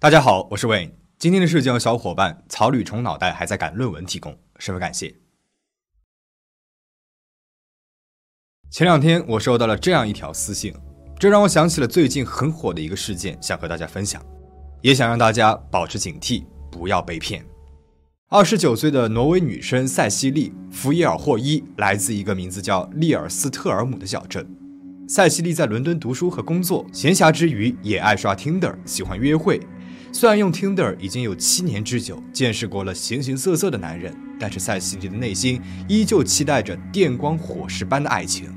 大家好，我是 Wayne。今天的事件由小伙伴草履虫脑袋还在赶论文提供，十分感谢。前两天我收到了这样一条私信，这让我想起了最近很火的一个事件，想和大家分享，也想让大家保持警惕，不要被骗。二十九岁的挪威女生塞西莉·福耶尔霍伊来自一个名字叫利尔斯特尔姆的小镇。塞西莉在伦敦读书和工作，闲暇之余也爱刷 Tinder，喜欢约会。虽然用 Tinder 已经有七年之久，见识过了形形色色的男人，但是塞西莉的内心依旧期待着电光火石般的爱情。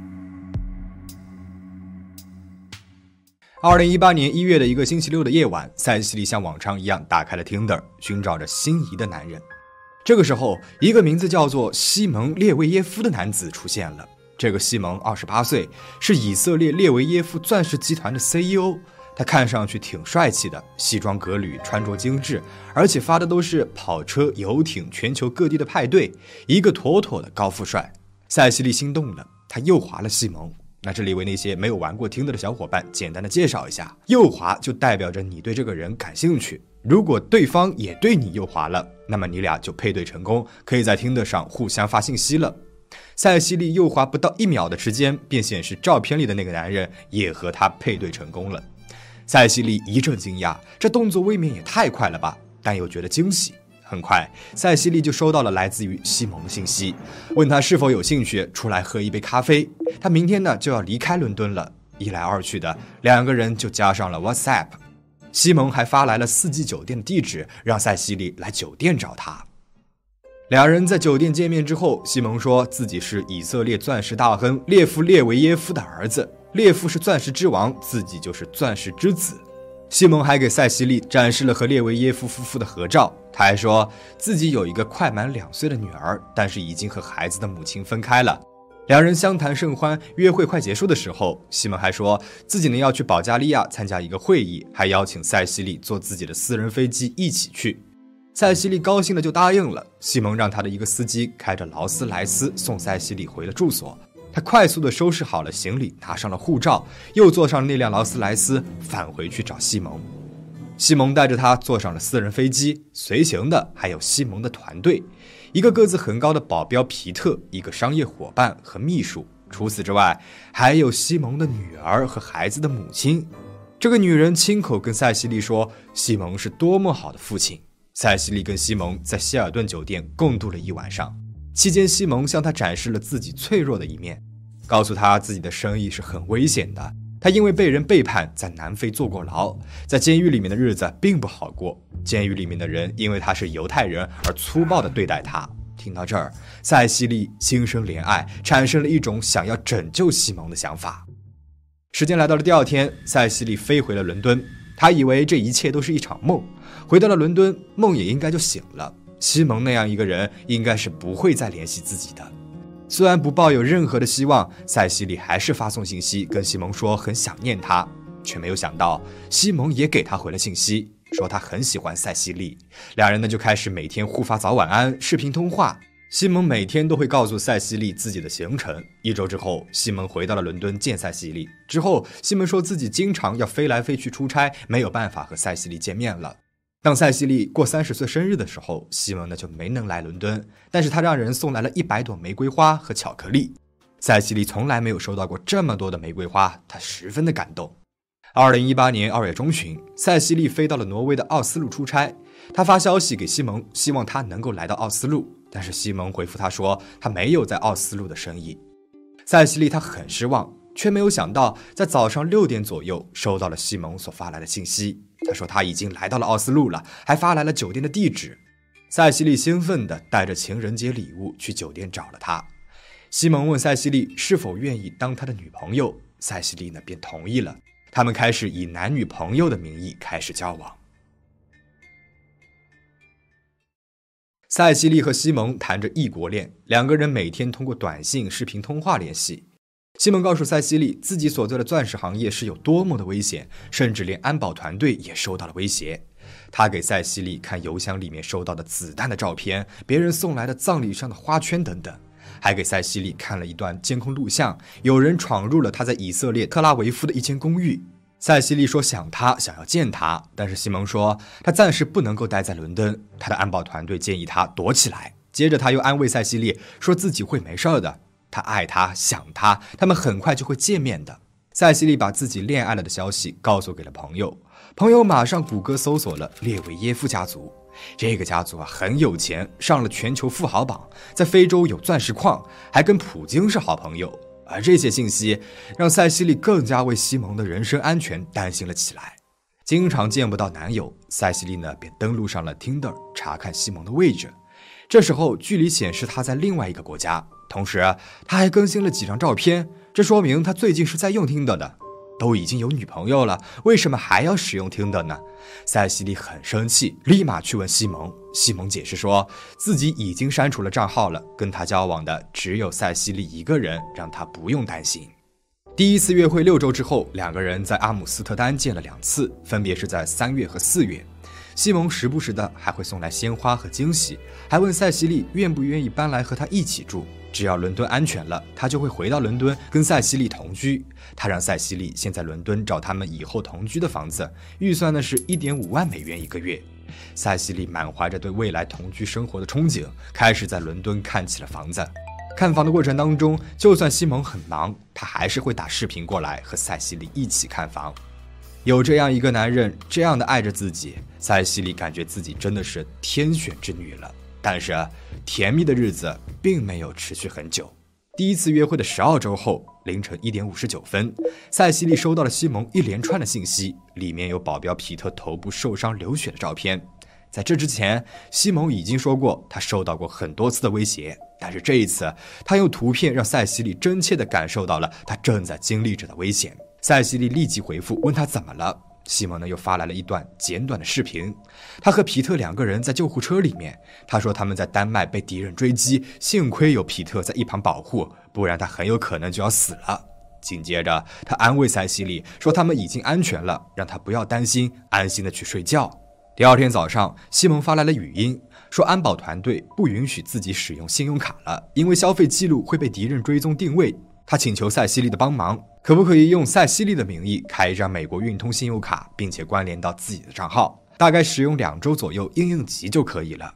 二零一八年一月的一个星期六的夜晚，塞西莉像往常一样打开了 Tinder，寻找着心仪的男人。这个时候，一个名字叫做西蒙·列维耶夫的男子出现了。这个西蒙二十八岁，是以色列列维耶夫钻石集团的 CEO。他看上去挺帅气的，西装革履，穿着精致，而且发的都是跑车、游艇、全球各地的派对，一个妥妥的高富帅。塞西莉心动了，他右滑了西蒙。那这里为那些没有玩过听的的小伙伴简单的介绍一下：右滑就代表着你对这个人感兴趣，如果对方也对你右滑了，那么你俩就配对成功，可以在听的上互相发信息了。塞西莉右滑不到一秒的时间，便显示照片里的那个男人也和他配对成功了。塞西莉一阵惊讶，这动作未免也太快了吧？但又觉得惊喜。很快，塞西莉就收到了来自于西蒙的信息，问他是否有兴趣出来喝一杯咖啡。他明天呢就要离开伦敦了。一来二去的，两个人就加上了 WhatsApp。西蒙还发来了四季酒店的地址，让塞西莉来酒店找他。两人在酒店见面之后，西蒙说自己是以色列钻石大亨列夫列维耶夫的儿子。列夫是钻石之王，自己就是钻石之子。西蒙还给塞西莉展示了和列维耶夫夫妇的合照，他还说自己有一个快满两岁的女儿，但是已经和孩子的母亲分开了。两人相谈甚欢，约会快结束的时候，西蒙还说自己呢要去保加利亚参加一个会议，还邀请塞西莉坐自己的私人飞机一起去。塞西莉高兴的就答应了。西蒙让他的一个司机开着劳斯莱斯送塞西莉回了住所。他快速的收拾好了行李，拿上了护照，又坐上那辆劳斯莱斯返回去找西蒙。西蒙带着他坐上了私人飞机，随行的还有西蒙的团队，一个个子很高的保镖皮特，一个商业伙伴和秘书。除此之外，还有西蒙的女儿和孩子的母亲。这个女人亲口跟塞西莉说，西蒙是多么好的父亲。塞西莉跟西蒙在希尔顿酒店共度了一晚上。期间，西蒙向他展示了自己脆弱的一面，告诉他自己的生意是很危险的。他因为被人背叛，在南非坐过牢，在监狱里面的日子并不好过。监狱里面的人因为他是犹太人而粗暴地对待他。听到这儿，塞西莉心生怜爱，产生了一种想要拯救西蒙的想法。时间来到了第二天，塞西莉飞回了伦敦。他以为这一切都是一场梦，回到了伦敦，梦也应该就醒了。西蒙那样一个人，应该是不会再联系自己的。虽然不抱有任何的希望，塞西莉还是发送信息跟西蒙说很想念他，却没有想到西蒙也给他回了信息，说他很喜欢塞西莉。两人呢就开始每天互发早晚安，视频通话。西蒙每天都会告诉塞西莉自己的行程。一周之后，西蒙回到了伦敦见塞西莉。之后，西蒙说自己经常要飞来飞去出差，没有办法和塞西莉见面了。当塞西莉过三十岁生日的时候，西蒙呢就没能来伦敦，但是他让人送来了一百朵玫瑰花和巧克力。塞西莉从来没有收到过这么多的玫瑰花，他十分的感动。二零一八年二月中旬，塞西莉飞到了挪威的奥斯陆出差，他发消息给西蒙，希望他能够来到奥斯陆，但是西蒙回复他说他没有在奥斯陆的生意。塞西莉他很失望，却没有想到在早上六点左右收到了西蒙所发来的信息。他说他已经来到了奥斯陆了，还发来了酒店的地址。塞西莉兴奋地带着情人节礼物去酒店找了他。西蒙问塞西莉是否愿意当他的女朋友，塞西莉呢便同意了。他们开始以男女朋友的名义开始交往。塞西莉和西蒙谈着异国恋，两个人每天通过短信、视频通话联系。西蒙告诉塞西莉，自己所在的钻石行业是有多么的危险，甚至连安保团队也受到了威胁。他给塞西莉看邮箱里面收到的子弹的照片，别人送来的葬礼上的花圈等等，还给塞西莉看了一段监控录像，有人闯入了他在以色列特拉维夫的一间公寓。塞西莉说想他，想要见他，但是西蒙说他暂时不能够待在伦敦，他的安保团队建议他躲起来。接着他又安慰塞西莉，说自己会没事的，他爱他，想他，他们很快就会见面的。塞西莉把自己恋爱了的消息告诉给了朋友，朋友马上谷歌搜索了列维耶夫家族，这个家族啊很有钱，上了全球富豪榜，在非洲有钻石矿，还跟普京是好朋友。而这些信息让塞西莉更加为西蒙的人身安全担心了起来。经常见不到男友，塞西莉呢便登录上了 Tinder 查看西蒙的位置。这时候距离显示他在另外一个国家，同时他还更新了几张照片，这说明他最近是在用 Tinder 的。都已经有女朋友了，为什么还要使用 Tinder 呢？塞西莉很生气，立马去问西蒙。西蒙解释说自己已经删除了账号了，跟他交往的只有塞西莉一个人，让他不用担心。第一次约会六周之后，两个人在阿姆斯特丹见了两次，分别是在三月和四月。西蒙时不时的还会送来鲜花和惊喜，还问塞西莉愿不愿意搬来和他一起住。只要伦敦安全了，他就会回到伦敦跟塞西莉同居。他让塞西莉先在伦敦找他们以后同居的房子，预算呢是一点五万美元一个月。塞西莉满怀着对未来同居生活的憧憬，开始在伦敦看起了房子。看房的过程当中，就算西蒙很忙，他还是会打视频过来和塞西莉一起看房。有这样一个男人，这样的爱着自己，塞西莉感觉自己真的是天选之女了。但是，甜蜜的日子并没有持续很久。第一次约会的十二周后，凌晨一点五十九分，塞西莉收到了西蒙一连串的信息，里面有保镖皮特头部受伤流血的照片。在这之前，西蒙已经说过他受到过很多次的威胁，但是这一次，他用图片让塞西莉真切地感受到了他正在经历着的危险。塞西莉立即回复，问他怎么了。西蒙呢又发来了一段简短的视频，他和皮特两个人在救护车里面。他说他们在丹麦被敌人追击，幸亏有皮特在一旁保护，不然他很有可能就要死了。紧接着，他安慰塞西莉说他们已经安全了，让他不要担心，安心的去睡觉。第二天早上，西蒙发来了语音，说安保团队不允许自己使用信用卡了，因为消费记录会被敌人追踪定位。他请求塞西莉的帮忙，可不可以用塞西莉的名义开一张美国运通信用卡，并且关联到自己的账号？大概使用两周左右，应应急就可以了。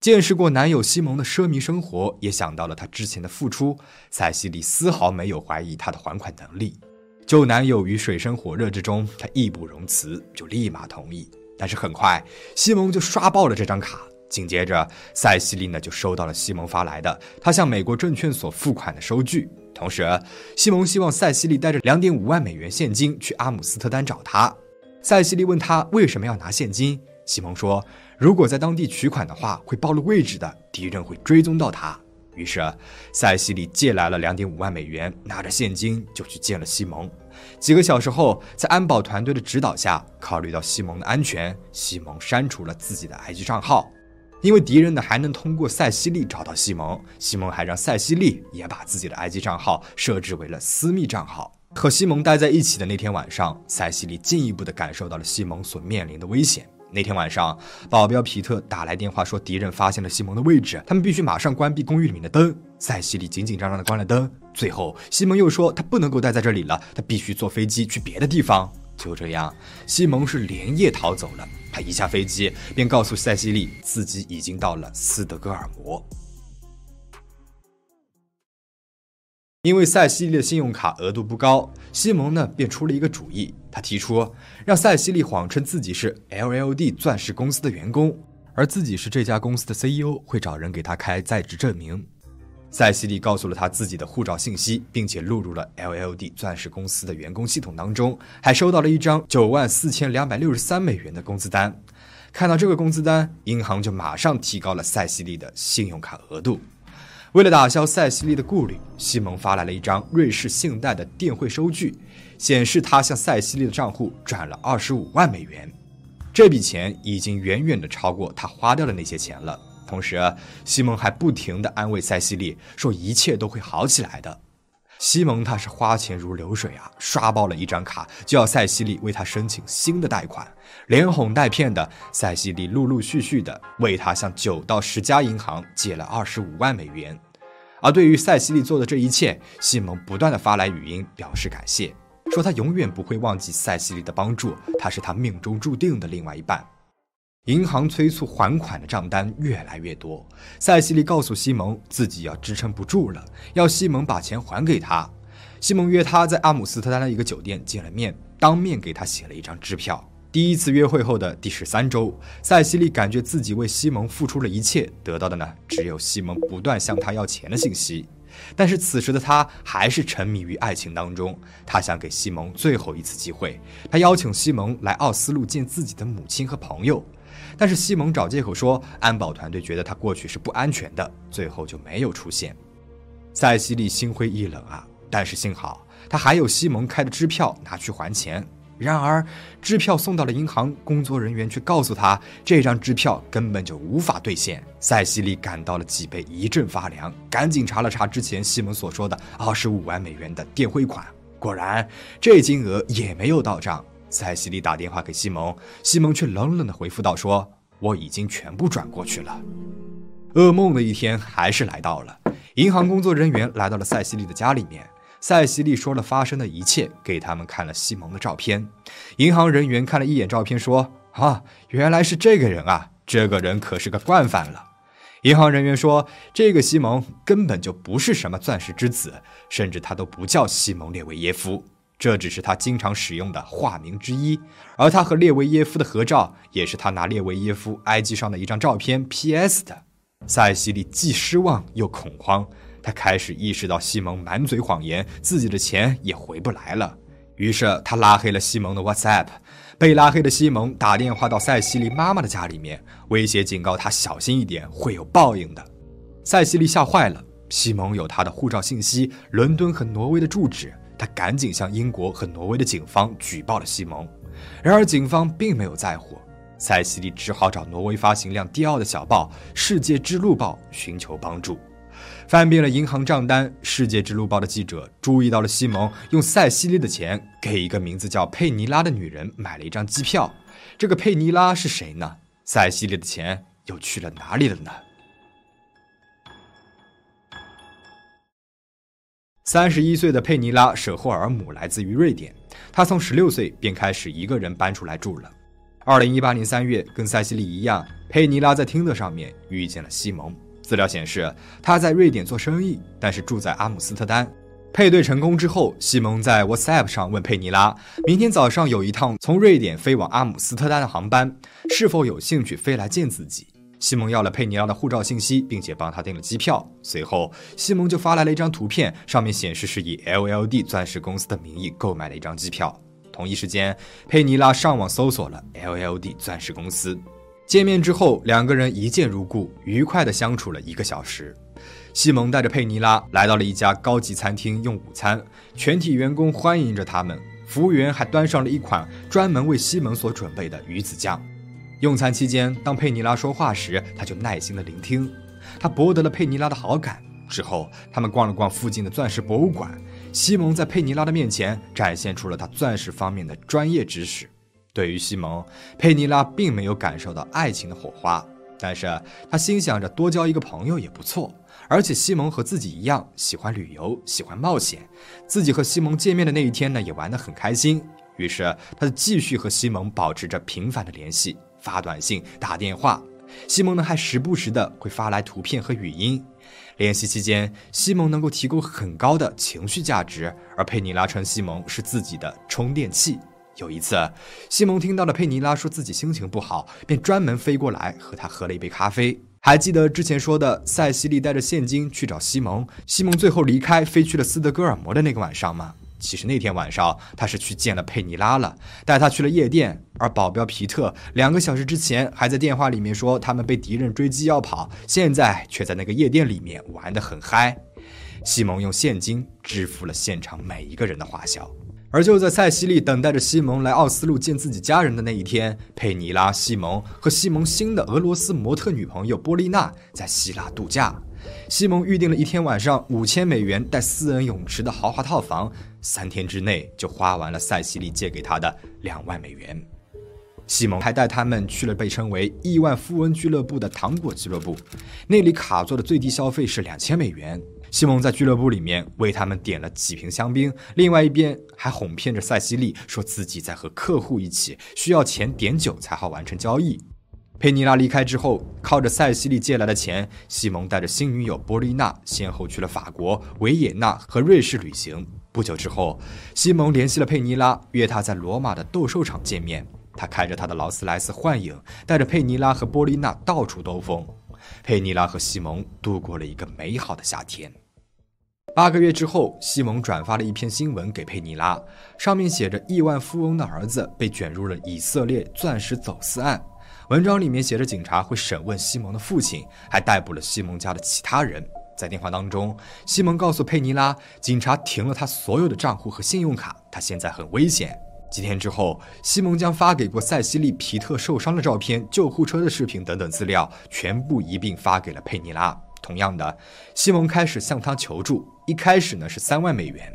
见识过男友西蒙的奢靡生活，也想到了他之前的付出，塞西莉丝毫没有怀疑他的还款能力。救男友于水深火热之中，他义不容辞，就立马同意。但是很快，西蒙就刷爆了这张卡。紧接着，塞西莉呢就收到了西蒙发来的他向美国证券所付款的收据。同时，西蒙希望塞西莉带着两点五万美元现金去阿姆斯特丹找他。塞西莉问他为什么要拿现金，西蒙说：“如果在当地取款的话，会暴露位置的，敌人会追踪到他。”于是，塞西莉借来了两点五万美元，拿着现金就去见了西蒙。几个小时后，在安保团队的指导下，考虑到西蒙的安全，西蒙删除了自己的 IG 账号。因为敌人呢还能通过塞西莉找到西蒙，西蒙还让塞西莉也把自己的 IG 账号设置为了私密账号。和西蒙待在一起的那天晚上，塞西莉进一步的感受到了西蒙所面临的危险。那天晚上，保镖皮特打来电话说敌人发现了西蒙的位置，他们必须马上关闭公寓里面的灯。塞西莉紧紧张张的关了灯。最后，西蒙又说他不能够待在这里了，他必须坐飞机去别的地方。就这样，西蒙是连夜逃走了。他一下飞机，便告诉塞西莉自己已经到了斯德哥尔摩。因为塞西莉的信用卡额度不高，西蒙呢便出了一个主意。他提出让塞西莉谎称自己是 LLD 钻石公司的员工，而自己是这家公司的 CEO，会找人给他开在职证明。塞西莉告诉了他自己的护照信息，并且录入了 LLD 钻石公司的员工系统当中，还收到了一张九万四千两百六十三美元的工资单。看到这个工资单，银行就马上提高了塞西莉的信用卡额度。为了打消塞西莉的顾虑，西蒙发来了一张瑞士信贷的电汇收据，显示他向塞西莉的账户转了二十五万美元。这笔钱已经远远的超过他花掉的那些钱了。同时，西蒙还不停地安慰塞西莉，说一切都会好起来的。西蒙他是花钱如流水啊，刷爆了一张卡，就要塞西莉为他申请新的贷款，连哄带骗的，塞西莉陆陆续续的为他向九到十家银行借了二十五万美元。而对于塞西莉做的这一切，西蒙不断的发来语音表示感谢。说他永远不会忘记塞西莉的帮助，他是他命中注定的另外一半。银行催促还款的账单越来越多，塞西莉告诉西蒙自己要支撑不住了，要西蒙把钱还给他。西蒙约他在阿姆斯特丹的一个酒店见了面，当面给他写了一张支票。第一次约会后的第十三周，塞西莉感觉自己为西蒙付出了一切，得到的呢只有西蒙不断向她要钱的信息。但是此时的她还是沉迷于爱情当中，她想给西蒙最后一次机会。她邀请西蒙来奥斯陆见自己的母亲和朋友，但是西蒙找借口说安保团队觉得他过去是不安全的，最后就没有出现。塞西莉心灰意冷啊。但是幸好，他还有西蒙开的支票拿去还钱。然而，支票送到了银行，工作人员却告诉他，这张支票根本就无法兑现。塞西莉感到了脊背一阵发凉，赶紧查了查之前西蒙所说的二十五万美元的电汇款，果然这金额也没有到账。塞西莉打电话给西蒙，西蒙却冷冷地回复道：“说我已经全部转过去了。”噩梦的一天还是来到了，银行工作人员来到了塞西莉的家里面。塞西莉说了发生的一切，给他们看了西蒙的照片。银行人员看了一眼照片，说：“啊，原来是这个人啊！这个人可是个惯犯了。”银行人员说：“这个西蒙根本就不是什么钻石之子，甚至他都不叫西蒙列维耶夫，这只是他经常使用的化名之一。而他和列维耶夫的合照，也是他拿列维耶夫 IG 上的一张照片 PS 的。”塞西莉既失望又恐慌。他开始意识到西蒙满嘴谎言，自己的钱也回不来了。于是他拉黑了西蒙的 WhatsApp。被拉黑的西蒙打电话到塞西莉妈妈的家里面，威胁警告她小心一点，会有报应的。塞西莉吓坏了。西蒙有他的护照信息、伦敦和挪威的住址，他赶紧向英国和挪威的警方举报了西蒙。然而警方并没有在乎，塞西莉只好找挪威发行量第二的小报《世界之路报》寻求帮助。翻遍了银行账单，《世界之路报》的记者注意到了西蒙用塞西莉的钱给一个名字叫佩尼拉的女人买了一张机票。这个佩尼拉是谁呢？塞西莉的钱又去了哪里了呢？三十一岁的佩尼拉舍霍尔姆来自于瑞典，她从十六岁便开始一个人搬出来住了。二零一八年三月，跟塞西莉一样，佩尼拉在听的上面遇见了西蒙。资料显示，他在瑞典做生意，但是住在阿姆斯特丹。配对成功之后，西蒙在 WhatsApp 上问佩尼拉，明天早上有一趟从瑞典飞往阿姆斯特丹的航班，是否有兴趣飞来见自己？西蒙要了佩尼拉的护照信息，并且帮他订了机票。随后，西蒙就发来了一张图片，上面显示是以 LLD 钻石公司的名义购买了一张机票。同一时间，佩尼拉上网搜索了 LLD 钻石公司。见面之后，两个人一见如故，愉快地相处了一个小时。西蒙带着佩尼拉来到了一家高级餐厅用午餐，全体员工欢迎着他们，服务员还端上了一款专门为西蒙所准备的鱼子酱。用餐期间，当佩尼拉说话时，他就耐心地聆听，他博得了佩尼拉的好感。之后，他们逛了逛附近的钻石博物馆，西蒙在佩尼拉的面前展现出了他钻石方面的专业知识。对于西蒙，佩尼拉并没有感受到爱情的火花，但是他心想着多交一个朋友也不错。而且西蒙和自己一样喜欢旅游，喜欢冒险。自己和西蒙见面的那一天呢，也玩得很开心。于是他就继续和西蒙保持着频繁的联系，发短信、打电话。西蒙呢，还时不时的会发来图片和语音。联系期间，西蒙能够提供很高的情绪价值，而佩尼拉称西蒙是自己的充电器。有一次，西蒙听到了佩尼拉说自己心情不好，便专门飞过来和他喝了一杯咖啡。还记得之前说的塞西莉带着现金去找西蒙，西蒙最后离开飞去了斯德哥尔摩的那个晚上吗？其实那天晚上他是去见了佩尼拉了，带他去了夜店。而保镖皮特两个小时之前还在电话里面说他们被敌人追击要跑，现在却在那个夜店里面玩得很嗨。西蒙用现金支付了现场每一个人的花销。而就在塞西莉等待着西蒙来奥斯陆见自己家人的那一天，佩尼拉、西蒙和西蒙新的俄罗斯模特女朋友波丽娜在希腊度假。西蒙预定了一天晚上五千美元带私人泳池的豪华套房，三天之内就花完了塞西莉借给他的两万美元。西蒙还带他们去了被称为“亿万富翁俱乐部”的糖果俱乐部，那里卡座的最低消费是两千美元。西蒙在俱乐部里面为他们点了几瓶香槟，另外一边还哄骗着塞西莉说自己在和客户一起，需要钱点酒才好完成交易。佩妮拉离开之后，靠着塞西莉借来的钱，西蒙带着新女友波丽娜先后去了法国、维也纳和瑞士旅行。不久之后，西蒙联系了佩尼拉，约她在罗马的斗兽场见面。他开着他的劳斯莱斯幻影，带着佩尼拉和波丽娜到处兜风。佩尼拉和西蒙度过了一个美好的夏天。八个月之后，西蒙转发了一篇新闻给佩尼拉，上面写着亿万富翁的儿子被卷入了以色列钻石走私案。文章里面写着警察会审问西蒙的父亲，还逮捕了西蒙家的其他人。在电话当中，西蒙告诉佩尼拉，警察停了他所有的账户和信用卡，他现在很危险。几天之后，西蒙将发给过塞西利·皮特受伤的照片、救护车的视频等等资料全部一并发给了佩尼拉。同样的，西蒙开始向他求助。一开始呢是三万美元，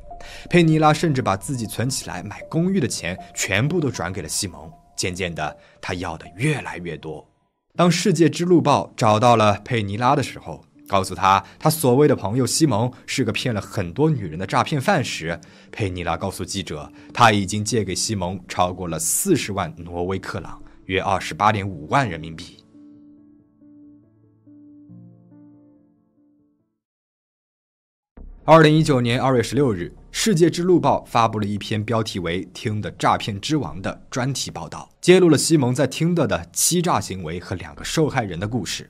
佩尼拉甚至把自己存起来买公寓的钱全部都转给了西蒙。渐渐的，他要的越来越多。当《世界之路报》找到了佩尼拉的时候，告诉他，他所谓的朋友西蒙是个骗了很多女人的诈骗犯时，佩尼拉告诉记者，他已经借给西蒙超过了四十万挪威克朗，约二十八点五万人民币。二零一九年二月十六日，《世界之路报》发布了一篇标题为“听的诈骗之王”的专题报道，揭露了西蒙在听的的欺诈行为和两个受害人的故事。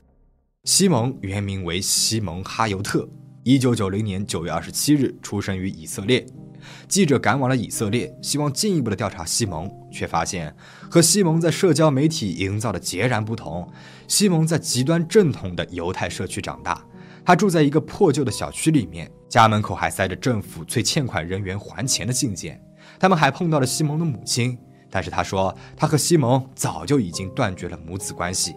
西蒙原名为西蒙哈尤特，一九九零年九月二十七日出生于以色列。记者赶往了以色列，希望进一步的调查西蒙，却发现和西蒙在社交媒体营造的截然不同。西蒙在极端正统的犹太社区长大。他住在一个破旧的小区里面，家门口还塞着政府催欠款人员还钱的信件。他们还碰到了西蒙的母亲，但是他说他和西蒙早就已经断绝了母子关系。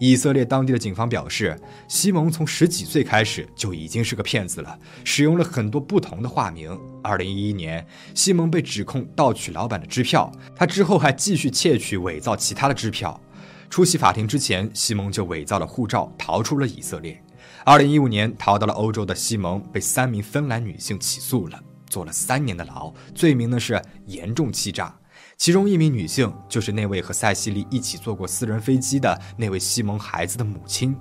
以色列当地的警方表示，西蒙从十几岁开始就已经是个骗子了，使用了很多不同的化名。二零一一年，西蒙被指控盗取老板的支票，他之后还继续窃取、伪造其他的支票。出席法庭之前，西蒙就伪造了护照，逃出了以色列。二零一五年逃到了欧洲的西蒙被三名芬兰女性起诉了，坐了三年的牢，罪名呢是严重欺诈。其中一名女性就是那位和塞西莉一起坐过私人飞机的那位西蒙孩子的母亲。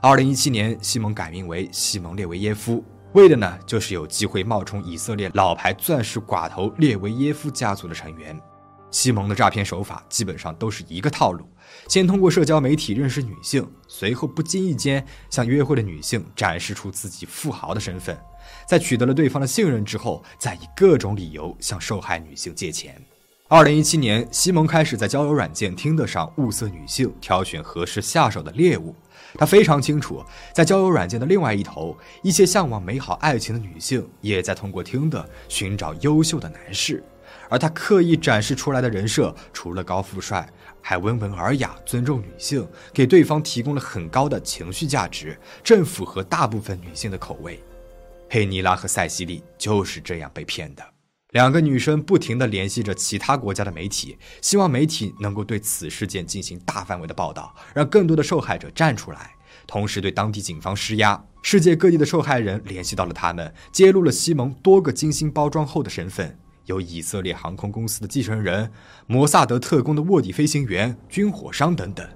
二零一七年，西蒙改名为西蒙列维耶夫，为的呢就是有机会冒充以色列老牌钻石寡头列维耶夫家族的成员。西蒙的诈骗手法基本上都是一个套路：先通过社交媒体认识女性，随后不经意间向约会的女性展示出自己富豪的身份，在取得了对方的信任之后，再以各种理由向受害女性借钱。二零一七年，西蒙开始在交友软件听得上物色女性，挑选合适下手的猎物。他非常清楚，在交友软件的另外一头，一些向往美好爱情的女性也在通过听的寻找优秀的男士。而他刻意展示出来的人设，除了高富帅，还温文尔雅、尊重女性，给对方提供了很高的情绪价值，正符合大部分女性的口味。佩尼拉和塞西莉就是这样被骗的。两个女生不停地联系着其他国家的媒体，希望媒体能够对此事件进行大范围的报道，让更多的受害者站出来，同时对当地警方施压。世界各地的受害人联系到了他们，揭露了西蒙多个精心包装后的身份。有以色列航空公司的继承人、摩萨德特工的卧底飞行员、军火商等等。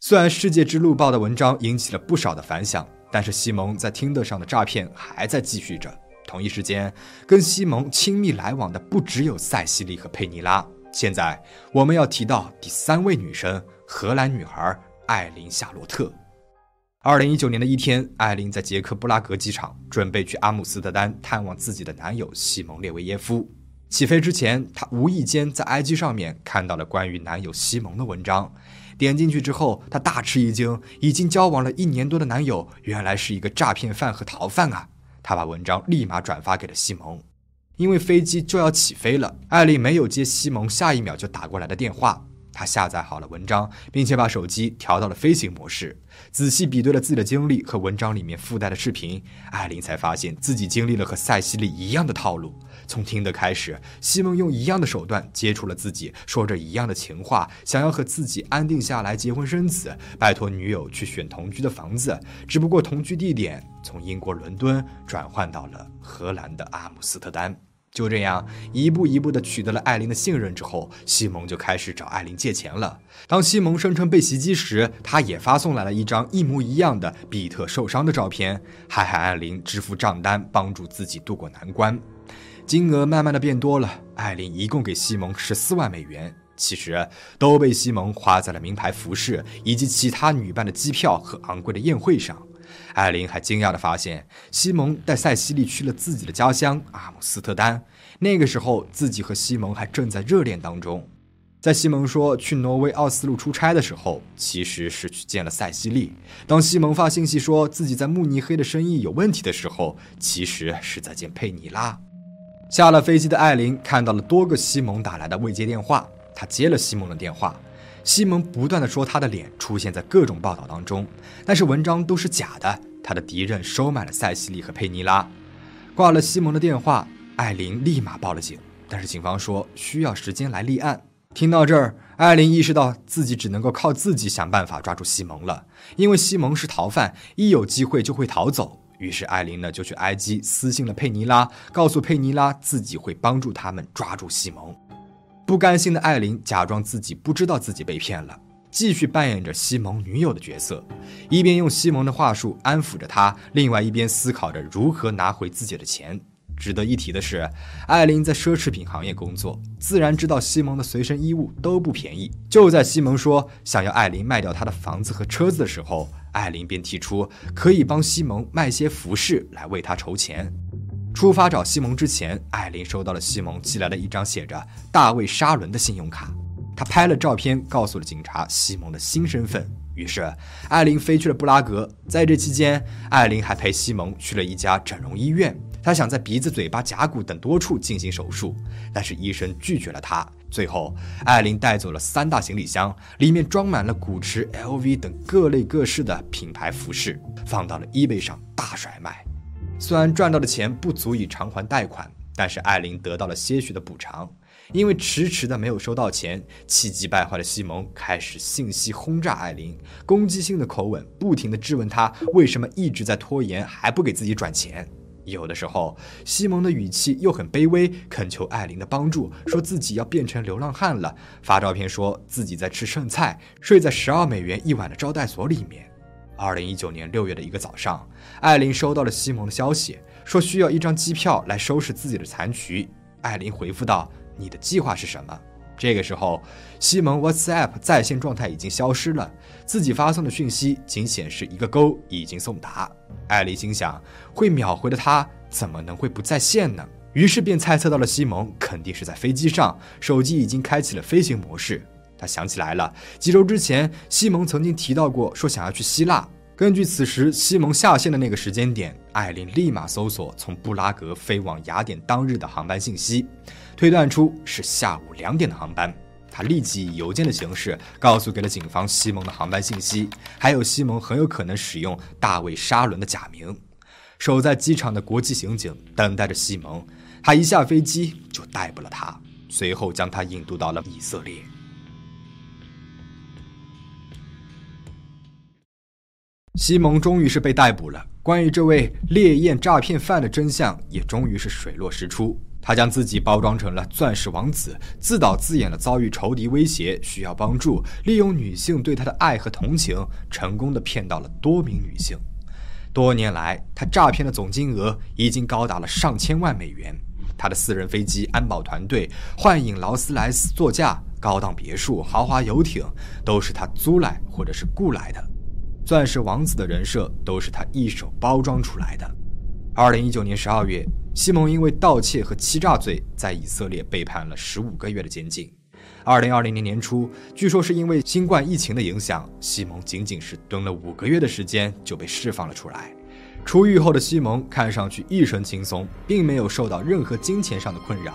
虽然《世界之路报》的文章引起了不少的反响，但是西蒙在听得上的诈骗还在继续着。同一时间，跟西蒙亲密来往的不只有塞西莉和佩尼拉。现在我们要提到第三位女生——荷兰女孩艾琳·夏洛特。二零一九年的一天，艾琳在捷克布拉格机场准备去阿姆斯特丹探望自己的男友西蒙列维耶夫。起飞之前，她无意间在 IG 上面看到了关于男友西蒙的文章，点进去之后，她大吃一惊，已经交往了一年多的男友原来是一个诈骗犯和逃犯啊！她把文章立马转发给了西蒙。因为飞机就要起飞了，艾丽没有接西蒙下一秒就打过来的电话。他下载好了文章，并且把手机调到了飞行模式，仔细比对了自己的经历和文章里面附带的视频。艾琳才发现自己经历了和塞西莉一样的套路。从听的开始，西蒙用一样的手段接触了自己，说着一样的情话，想要和自己安定下来，结婚生子，拜托女友去选同居的房子。只不过同居地点从英国伦敦转换到了荷兰的阿姆斯特丹。就这样一步一步地取得了艾琳的信任之后，西蒙就开始找艾琳借钱了。当西蒙声称被袭击时，他也发送来了一张一模一样的比特受伤的照片，还喊艾琳支付账单，帮助自己渡过难关。金额慢慢的变多了，艾琳一共给西蒙十四万美元，其实都被西蒙花在了名牌服饰以及其他女伴的机票和昂贵的宴会上。艾琳还惊讶地发现，西蒙带塞西莉去了自己的家乡阿姆斯特丹。那个时候，自己和西蒙还正在热恋当中。在西蒙说去挪威奥斯陆出差的时候，其实是去见了塞西莉。当西蒙发信息说自己在慕尼黑的生意有问题的时候，其实是在见佩妮拉。下了飞机的艾琳看到了多个西蒙打来的未接电话，她接了西蒙的电话。西蒙不断的说他的脸出现在各种报道当中，但是文章都是假的。他的敌人收买了塞西莉和佩妮拉。挂了西蒙的电话，艾琳立马报了警，但是警方说需要时间来立案。听到这儿，艾琳意识到自己只能够靠自己想办法抓住西蒙了，因为西蒙是逃犯，一有机会就会逃走。于是艾琳呢就去 IG 私信了佩妮拉，告诉佩妮拉自己会帮助他们抓住西蒙。不甘心的艾琳假装自己不知道自己被骗了，继续扮演着西蒙女友的角色，一边用西蒙的话术安抚着他，另外一边思考着如何拿回自己的钱。值得一提的是，艾琳在奢侈品行业工作，自然知道西蒙的随身衣物都不便宜。就在西蒙说想要艾琳卖掉他的房子和车子的时候，艾琳便提出可以帮西蒙卖些服饰来为他筹钱。出发找西蒙之前，艾琳收到了西蒙寄来的一张写着“大卫·沙伦”的信用卡。她拍了照片，告诉了警察西蒙的新身份。于是，艾琳飞去了布拉格。在这期间，艾琳还陪西蒙去了一家整容医院。她想在鼻子、嘴巴、甲骨等多处进行手术，但是医生拒绝了她。最后，艾琳带走了三大行李箱，里面装满了古驰、LV 等各类各式的品牌服饰，放到了 eBay 上大甩卖。虽然赚到的钱不足以偿还贷款，但是艾琳得到了些许的补偿。因为迟迟的没有收到钱，气急败坏的西蒙开始信息轰炸艾琳，攻击性的口吻不停的质问她为什么一直在拖延，还不给自己转钱。有的时候，西蒙的语气又很卑微，恳求艾琳的帮助，说自己要变成流浪汉了，发照片说自己在吃剩菜，睡在十二美元一晚的招待所里面。二零一九年六月的一个早上，艾琳收到了西蒙的消息，说需要一张机票来收拾自己的残局。艾琳回复道：“你的计划是什么？”这个时候，西蒙 WhatsApp 在线状态已经消失了，自己发送的讯息仅显示一个勾已经送达。艾琳心想，会秒回的他怎么能会不在线呢？于是便猜测到了西蒙肯定是在飞机上，手机已经开启了飞行模式。他想起来了，几周之前，西蒙曾经提到过，说想要去希腊。根据此时西蒙下线的那个时间点，艾琳立马搜索从布拉格飞往雅典当日的航班信息，推断出是下午两点的航班。他立即以邮件的形式告诉给了警方西蒙的航班信息，还有西蒙很有可能使用大卫·沙伦的假名。守在机场的国际刑警等待着西蒙，他一下飞机就逮捕了他，随后将他引渡到了以色列。西蒙终于是被逮捕了。关于这位烈焰诈骗犯的真相也终于是水落石出。他将自己包装成了钻石王子，自导自演的遭遇仇敌威胁，需要帮助，利用女性对他的爱和同情，成功的骗到了多名女性。多年来，他诈骗的总金额已经高达了上千万美元。他的私人飞机、安保团队、幻影劳斯莱斯座驾、高档别墅、豪华游艇，都是他租来或者是雇来的。钻石王子的人设都是他一手包装出来的。二零一九年十二月，西蒙因为盗窃和欺诈罪在以色列被判了十五个月的监禁。二零二零年年初，据说是因为新冠疫情的影响，西蒙仅仅是蹲了五个月的时间就被释放了出来。出狱后的西蒙看上去一身轻松，并没有受到任何金钱上的困扰，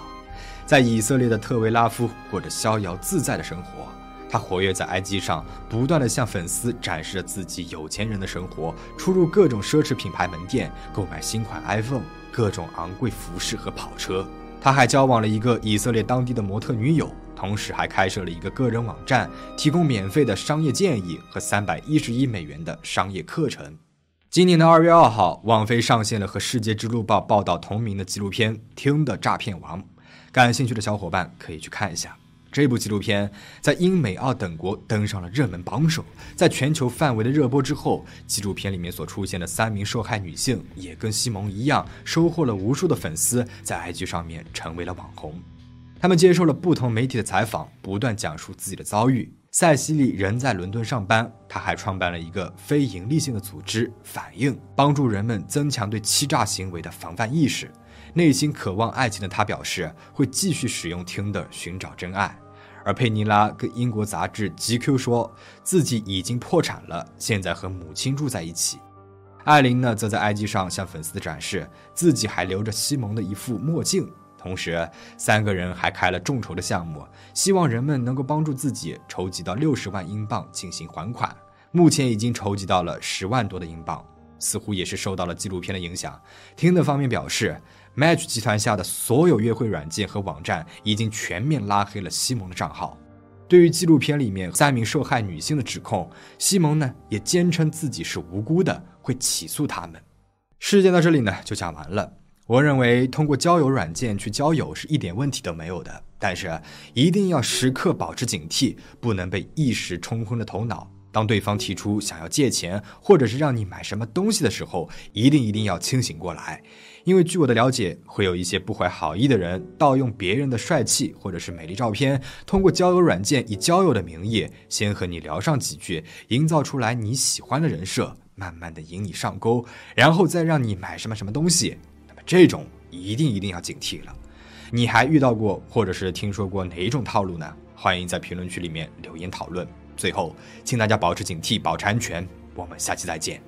在以色列的特维拉夫过着逍遥自在的生活。他活跃在 IG 上，不断的向粉丝展示着自己有钱人的生活，出入各种奢侈品牌门店，购买新款 iPhone，各种昂贵服饰和跑车。他还交往了一个以色列当地的模特女友，同时还开设了一个个人网站，提供免费的商业建议和三百一十亿美元的商业课程。今年的二月二号，网飞上线了和《世界之路报》报道同名的纪录片《听的诈骗王》，感兴趣的小伙伴可以去看一下。这部纪录片在英美澳等国登上了热门榜首，在全球范围的热播之后，纪录片里面所出现的三名受害女性也跟西蒙一样，收获了无数的粉丝，在 IG 上面成为了网红。他们接受了不同媒体的采访，不断讲述自己的遭遇。塞西莉人在伦敦上班，他还创办了一个非盈利性的组织“反应”，帮助人们增强对欺诈行为的防范意识。内心渴望爱情的他表示，会继续使用 Tinder 寻找真爱。而佩妮拉跟英国杂志 GQ 说自己已经破产了，现在和母亲住在一起。艾琳呢，则在 IG 上向粉丝展示自己还留着西蒙的一副墨镜。同时，三个人还开了众筹的项目，希望人们能够帮助自己筹集到六十万英镑进行还款。目前已经筹集到了十万多的英镑，似乎也是受到了纪录片的影响。听的方面表示。Match 集团下的所有约会软件和网站已经全面拉黑了西蒙的账号。对于纪录片里面三名受害女性的指控，西蒙呢也坚称自己是无辜的，会起诉他们。事件到这里呢就讲完了。我认为通过交友软件去交友是一点问题都没有的，但是一定要时刻保持警惕，不能被一时冲昏了头脑。当对方提出想要借钱，或者是让你买什么东西的时候，一定一定要清醒过来。因为据我的了解，会有一些不怀好意的人盗用别人的帅气或者是美丽照片，通过交友软件以交友的名义，先和你聊上几句，营造出来你喜欢的人设，慢慢的引你上钩，然后再让你买什么什么东西。那么这种一定一定要警惕了。你还遇到过或者是听说过哪一种套路呢？欢迎在评论区里面留言讨论。最后请大家保持警惕保持安全。我们下期再见。